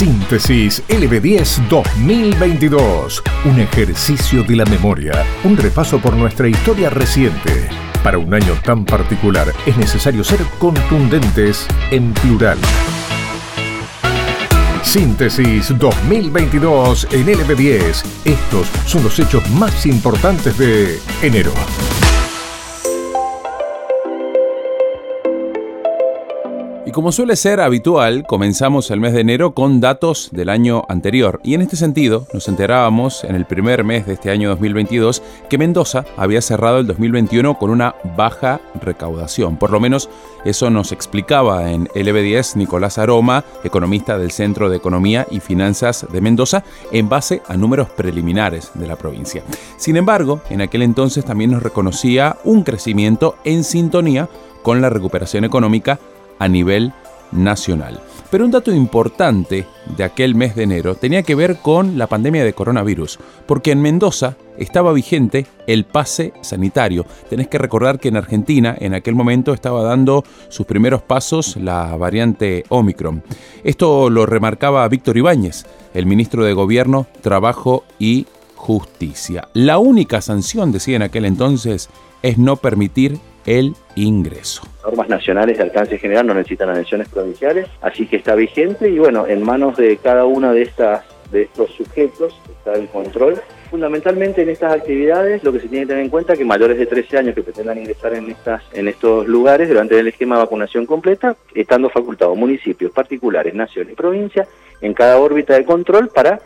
Síntesis LB10 2022. Un ejercicio de la memoria. Un repaso por nuestra historia reciente. Para un año tan particular es necesario ser contundentes en plural. Síntesis 2022 en LB10. Estos son los hechos más importantes de enero. Y como suele ser habitual, comenzamos el mes de enero con datos del año anterior. Y en este sentido, nos enterábamos en el primer mes de este año 2022 que Mendoza había cerrado el 2021 con una baja recaudación. Por lo menos eso nos explicaba en LB10 Nicolás Aroma, economista del Centro de Economía y Finanzas de Mendoza, en base a números preliminares de la provincia. Sin embargo, en aquel entonces también nos reconocía un crecimiento en sintonía con la recuperación económica a nivel nacional. Pero un dato importante de aquel mes de enero tenía que ver con la pandemia de coronavirus, porque en Mendoza estaba vigente el pase sanitario. Tenés que recordar que en Argentina en aquel momento estaba dando sus primeros pasos la variante Omicron. Esto lo remarcaba Víctor Ibáñez, el ministro de Gobierno, Trabajo y Justicia. La única sanción, decía en aquel entonces, es no permitir el ingreso. Normas nacionales de alcance general no necesitan elecciones provinciales, así que está vigente y bueno, en manos de cada una de estas de estos sujetos está el control. Fundamentalmente en estas actividades lo que se tiene que tener en cuenta es que mayores de 13 años que pretendan ingresar en estas en estos lugares durante el esquema de vacunación completa, estando facultados municipios, particulares, nación y provincia en cada órbita de control para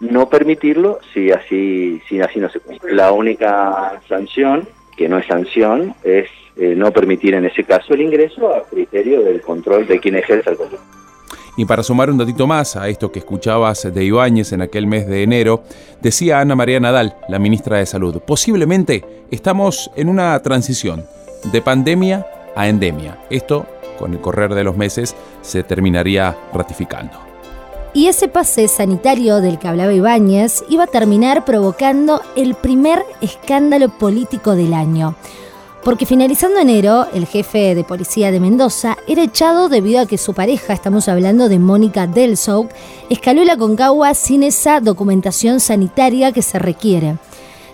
no permitirlo si así si así no se cumple. La única sanción que no es sanción, es eh, no permitir en ese caso el ingreso a criterio del control de quien ejerce el control. Y para sumar un datito más a esto que escuchabas de Ibáñez en aquel mes de enero, decía Ana María Nadal, la ministra de Salud, posiblemente estamos en una transición de pandemia a endemia. Esto, con el correr de los meses, se terminaría ratificando. Y ese pase sanitario del que hablaba Ibáñez iba a terminar provocando el primer escándalo político del año. Porque finalizando enero, el jefe de policía de Mendoza era echado debido a que su pareja, estamos hablando de Mónica Delsouk, escaló la Concagua sin esa documentación sanitaria que se requiere.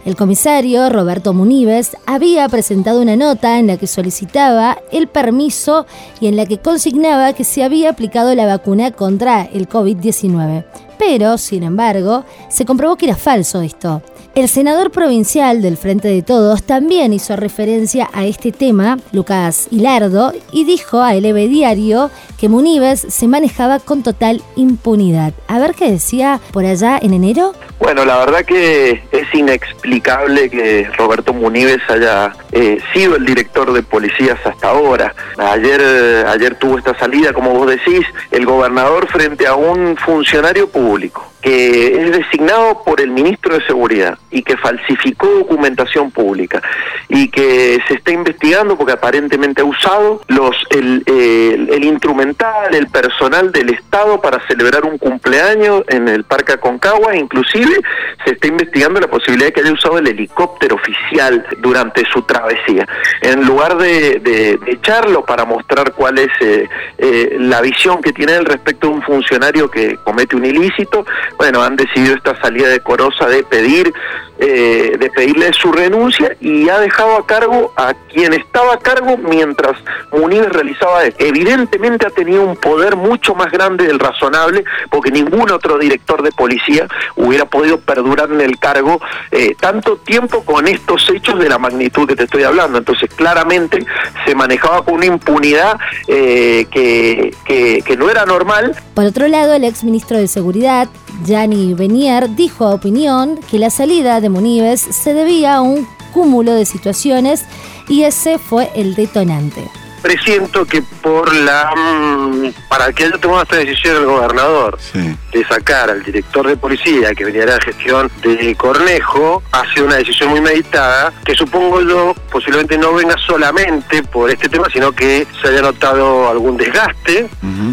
El comisario Roberto Munives había presentado una nota en la que solicitaba el permiso y en la que consignaba que se había aplicado la vacuna contra el COVID-19. Pero, sin embargo, se comprobó que era falso esto. El senador provincial del Frente de Todos también hizo referencia a este tema, Lucas Hilardo, y dijo a LB Diario que Munives se manejaba con total impunidad. A ver qué decía por allá en enero. Bueno, la verdad que es inexplicable que Roberto Munives haya eh, sido el director de policías hasta ahora. Ayer, ayer tuvo esta salida, como vos decís, el gobernador frente a un funcionario público que es designado por el ministro de Seguridad y que falsificó documentación pública y que se está investigando porque aparentemente ha usado los el, el, instrumental, el personal del Estado para celebrar un cumpleaños en el Parque Aconcagua, inclusive se está investigando la posibilidad de que haya usado el helicóptero oficial durante su travesía. En lugar de, echarlo para mostrar cuál es eh, eh, la visión que tiene al respecto de un funcionario que comete un ilícito, bueno, han decidido esta salida decorosa de pedir eh, de pedirle su renuncia y ha dejado a cargo a quien estaba a cargo mientras Muniz realizaba esto. Evidentemente ha tenido un poder mucho más grande del razonable porque ningún otro director de policía hubiera podido perdurar en el cargo eh, tanto tiempo con estos hechos de la magnitud que te estoy hablando. Entonces claramente se manejaba con una impunidad eh, que, que, que no era normal. Por otro lado, el ex ministro de Seguridad, Gianni Benier, dijo a opinión que la salida de Munives se debía a un cúmulo de situaciones y ese fue el detonante presiento que por la mm, para que haya tomado esta decisión el gobernador de sacar al director de policía que venía de la gestión de Cornejo ha sido una decisión muy meditada que supongo yo posiblemente no venga solamente por este tema sino que se haya notado algún desgaste.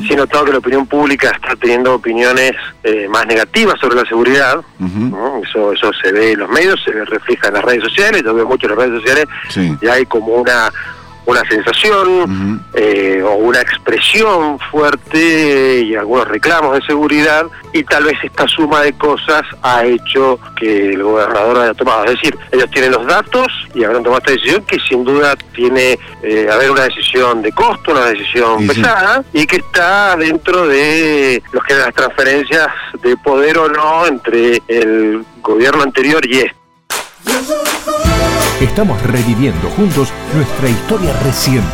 Se ha notado que la opinión pública está teniendo opiniones eh, más negativas sobre la seguridad eso eso se ve en los medios se refleja en las redes sociales yo veo mucho en las redes sociales y hay como una una sensación eh, o una expresión fuerte y algunos reclamos de seguridad y tal vez esta suma de cosas ha hecho que el gobernador haya tomado. Es decir, ellos tienen los datos y habrán tomado esta decisión que sin duda tiene eh, haber una decisión de costo, una decisión pesada y que está dentro de los que las transferencias de poder o no entre el gobierno anterior y este. Estamos reviviendo juntos nuestra historia reciente.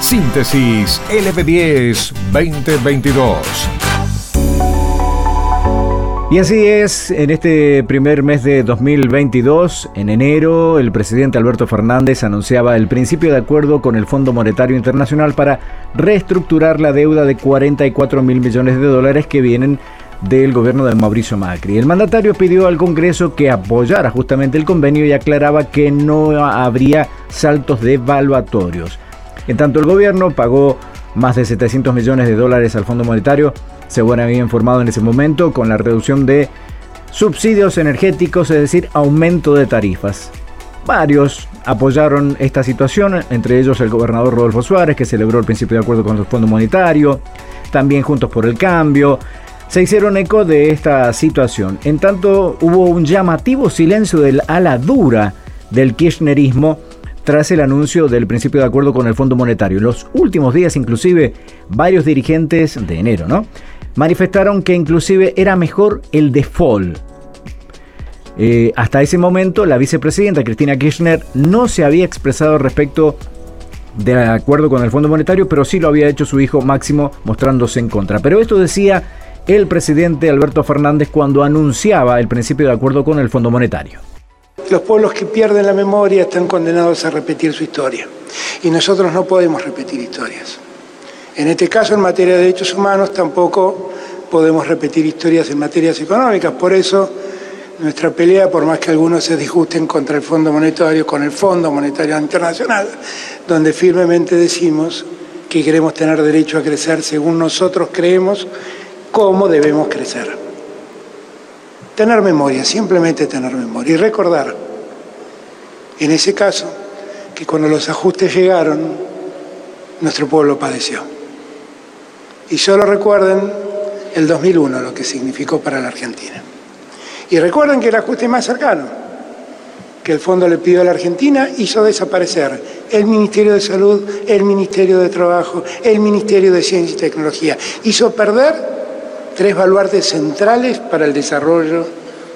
Síntesis LB10 2022. Y así es, en este primer mes de 2022, en enero, el presidente Alberto Fernández anunciaba el principio de acuerdo con el Fondo Monetario Internacional para reestructurar la deuda de 44 mil millones de dólares que vienen del gobierno de Mauricio Macri. El mandatario pidió al Congreso que apoyara justamente el convenio y aclaraba que no habría saltos devaluatorios. En tanto, el gobierno pagó más de 700 millones de dólares al Fondo Monetario según había informado en ese momento, con la reducción de subsidios energéticos, es decir, aumento de tarifas. Varios apoyaron esta situación, entre ellos el gobernador Rodolfo Suárez, que celebró el principio de acuerdo con el Fondo Monetario, también Juntos por el Cambio, se hicieron eco de esta situación. En tanto, hubo un llamativo silencio del ala dura del kirchnerismo tras el anuncio del principio de acuerdo con el Fondo Monetario. En los últimos días, inclusive, varios dirigentes de enero, ¿no? manifestaron que inclusive era mejor el default. Eh, hasta ese momento, la vicepresidenta Cristina Kirchner no se había expresado respecto de acuerdo con el Fondo Monetario, pero sí lo había hecho su hijo Máximo mostrándose en contra. Pero esto decía el presidente Alberto Fernández cuando anunciaba el principio de acuerdo con el Fondo Monetario. Los pueblos que pierden la memoria están condenados a repetir su historia y nosotros no podemos repetir historias. En este caso, en materia de derechos humanos, tampoco podemos repetir historias en materias económicas. Por eso, nuestra pelea, por más que algunos se disgusten contra el Fondo Monetario, con el Fondo Monetario Internacional, donde firmemente decimos que queremos tener derecho a crecer según nosotros creemos cómo debemos crecer. Tener memoria, simplemente tener memoria y recordar, en ese caso, que cuando los ajustes llegaron, nuestro pueblo padeció. Y solo recuerden el 2001, lo que significó para la Argentina. Y recuerden que el ajuste más cercano que el fondo le pidió a la Argentina hizo desaparecer el Ministerio de Salud, el Ministerio de Trabajo, el Ministerio de Ciencia y Tecnología. Hizo perder tres baluartes centrales para el desarrollo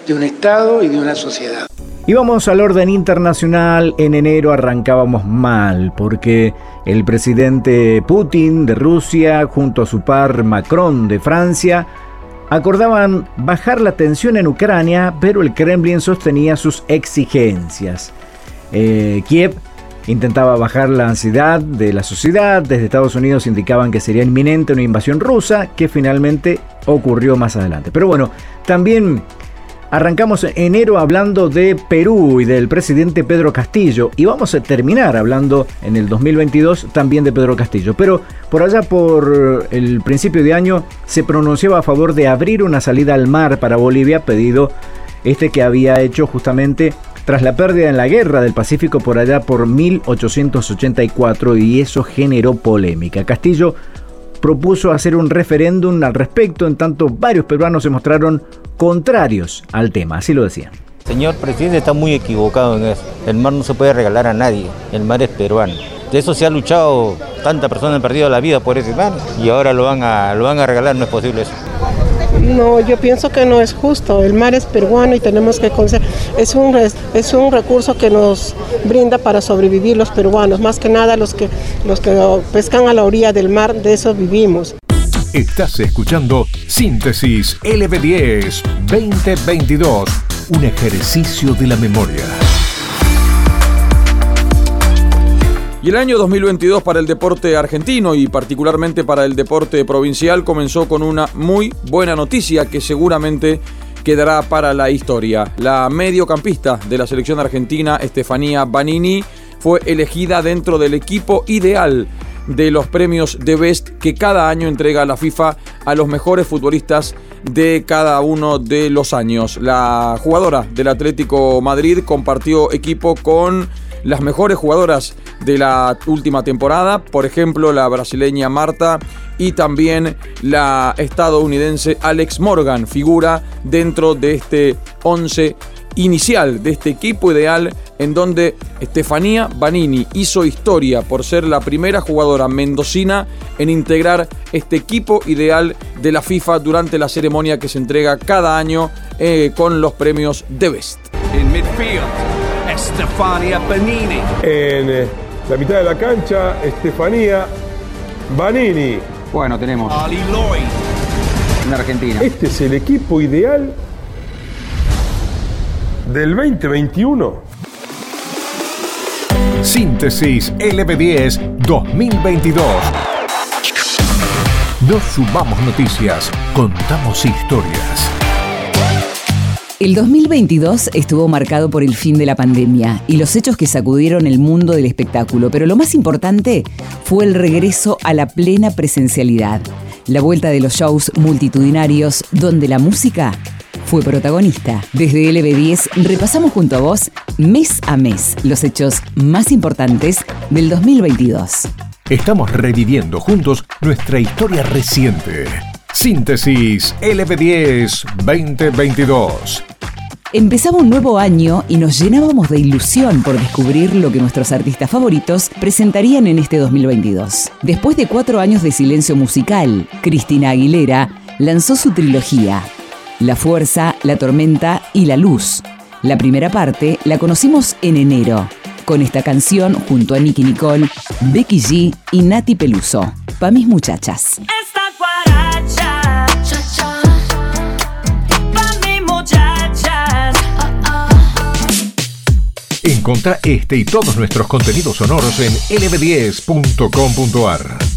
de un Estado y de una sociedad. Y vamos al orden internacional. En enero arrancábamos mal porque el presidente Putin de Rusia junto a su par Macron de Francia acordaban bajar la tensión en Ucrania, pero el Kremlin sostenía sus exigencias. Eh, Kiev intentaba bajar la ansiedad de la sociedad, desde Estados Unidos indicaban que sería inminente una invasión rusa, que finalmente ocurrió más adelante. Pero bueno, también Arrancamos en enero hablando de Perú y del presidente Pedro Castillo y vamos a terminar hablando en el 2022 también de Pedro Castillo. Pero por allá por el principio de año se pronunciaba a favor de abrir una salida al mar para Bolivia, pedido este que había hecho justamente tras la pérdida en la guerra del Pacífico por allá por 1884 y eso generó polémica. Castillo propuso hacer un referéndum al respecto, en tanto varios peruanos se mostraron contrarios al tema, así lo decían. Señor presidente está muy equivocado en eso. El mar no se puede regalar a nadie, el mar es peruano. De eso se ha luchado, tantas personas han perdido la vida por ese mar y ahora lo van a, lo van a regalar, no es posible eso. No, yo pienso que no es justo. El mar es peruano y tenemos que es un es un recurso que nos brinda para sobrevivir los peruanos, más que nada los que los que pescan a la orilla del mar, de eso vivimos. Estás escuchando Síntesis LB10 2022, un ejercicio de la memoria. Y el año 2022 para el deporte argentino y particularmente para el deporte provincial comenzó con una muy buena noticia que seguramente quedará para la historia. La mediocampista de la selección argentina, Estefanía Banini, fue elegida dentro del equipo ideal de los premios de Best que cada año entrega la FIFA a los mejores futbolistas de cada uno de los años. La jugadora del Atlético Madrid compartió equipo con las mejores jugadoras de la última temporada, por ejemplo la brasileña Marta y también la estadounidense Alex Morgan, figura dentro de este 11 inicial de este equipo ideal en donde Estefanía Banini hizo historia por ser la primera jugadora mendocina en integrar este equipo ideal de la FIFA durante la ceremonia que se entrega cada año eh, con los premios de Best. Midfield, Estefania Banini. En eh, la mitad de la cancha, Estefanía Banini. Bueno, tenemos Ali Lloyd. en Argentina. Este es el equipo ideal del 2021. Síntesis LB10 2022. No sumamos noticias, contamos historias. El 2022 estuvo marcado por el fin de la pandemia y los hechos que sacudieron el mundo del espectáculo, pero lo más importante fue el regreso a la plena presencialidad, la vuelta de los shows multitudinarios donde la música fue protagonista. Desde LB10 repasamos junto a vos mes a mes los hechos más importantes del 2022. Estamos reviviendo juntos nuestra historia reciente. Síntesis LB10 2022. Empezaba un nuevo año y nos llenábamos de ilusión por descubrir lo que nuestros artistas favoritos presentarían en este 2022. Después de cuatro años de silencio musical, Cristina Aguilera lanzó su trilogía, La Fuerza, La Tormenta y La Luz. La primera parte la conocimos en enero, con esta canción junto a Nicky Nicole, Becky G y Nati Peluso. Pa' mis muchachas. Encontrá este y todos nuestros contenidos sonoros en lb10.com.ar.